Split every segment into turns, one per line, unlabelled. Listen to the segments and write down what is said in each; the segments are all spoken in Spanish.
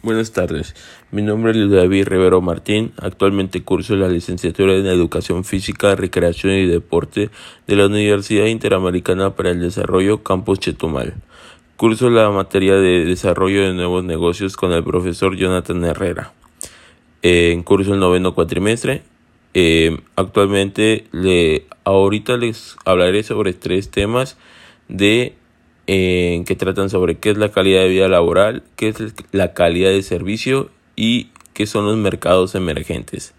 Buenas tardes, mi nombre es David Rivero Martín, actualmente curso la licenciatura en Educación Física, Recreación y Deporte de la Universidad Interamericana para el Desarrollo Campus Chetumal. Curso la materia de Desarrollo de Nuevos Negocios con el profesor Jonathan Herrera. en curso el noveno cuatrimestre. Eh, actualmente, le, ahorita les hablaré sobre tres temas de que tratan sobre qué es la calidad de vida laboral, qué es la calidad de servicio y qué son los mercados emergentes.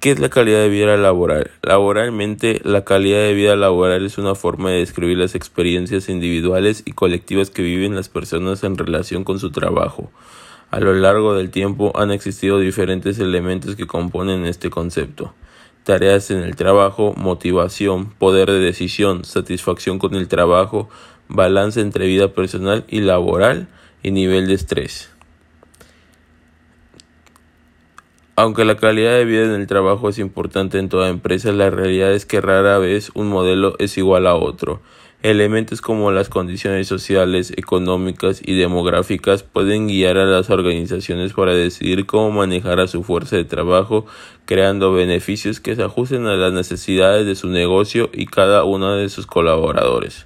¿Qué es la calidad de vida laboral? Laboralmente, la calidad de vida laboral es una forma de describir las experiencias individuales y colectivas que viven las personas en relación con su trabajo. A lo largo del tiempo han existido diferentes elementos que componen este concepto. Tareas en el trabajo, motivación, poder de decisión, satisfacción con el trabajo, balance entre vida personal y laboral y nivel de estrés. Aunque la calidad de vida en el trabajo es importante en toda empresa, la realidad es que rara vez un modelo es igual a otro. Elementos como las condiciones sociales, económicas y demográficas pueden guiar a las organizaciones para decidir cómo manejar a su fuerza de trabajo, creando beneficios que se ajusten a las necesidades de su negocio y cada uno de sus colaboradores.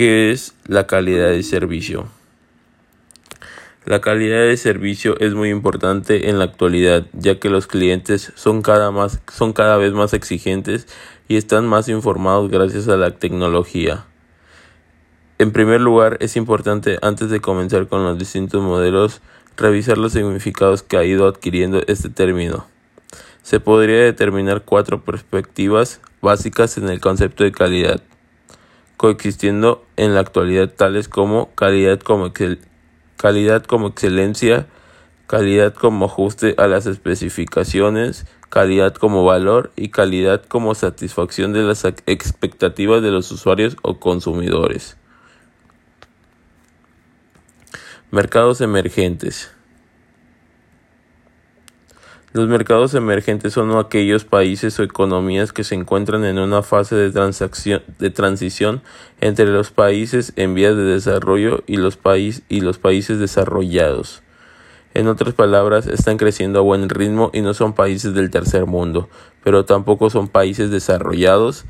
¿Qué es la calidad de servicio? La calidad de servicio es muy importante en la actualidad, ya que los clientes son cada, más, son cada vez más exigentes y están más informados gracias a la tecnología. En primer lugar, es importante, antes de comenzar con los distintos modelos, revisar los significados que ha ido adquiriendo este término. Se podría determinar cuatro perspectivas básicas en el concepto de calidad coexistiendo en la actualidad tales como calidad como, calidad como excelencia, calidad como ajuste a las especificaciones, calidad como valor y calidad como satisfacción de las expectativas de los usuarios o consumidores. Mercados emergentes. Los mercados emergentes son aquellos países o economías que se encuentran en una fase de, de transición entre los países en vías de desarrollo y los, y los países desarrollados. En otras palabras, están creciendo a buen ritmo y no son países del tercer mundo, pero tampoco son países desarrollados,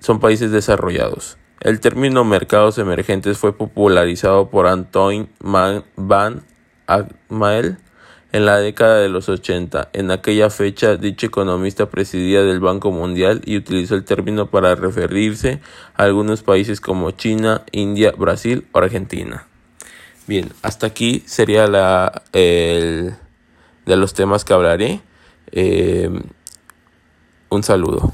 son países desarrollados. El término mercados emergentes fue popularizado por Antoine Van Agmael en la década de los 80. En aquella fecha, dicho economista presidía del Banco Mundial y utilizó el término para referirse a algunos países como China, India, Brasil o Argentina. Bien, hasta aquí sería la, el, de los temas que hablaré. Eh, un saludo.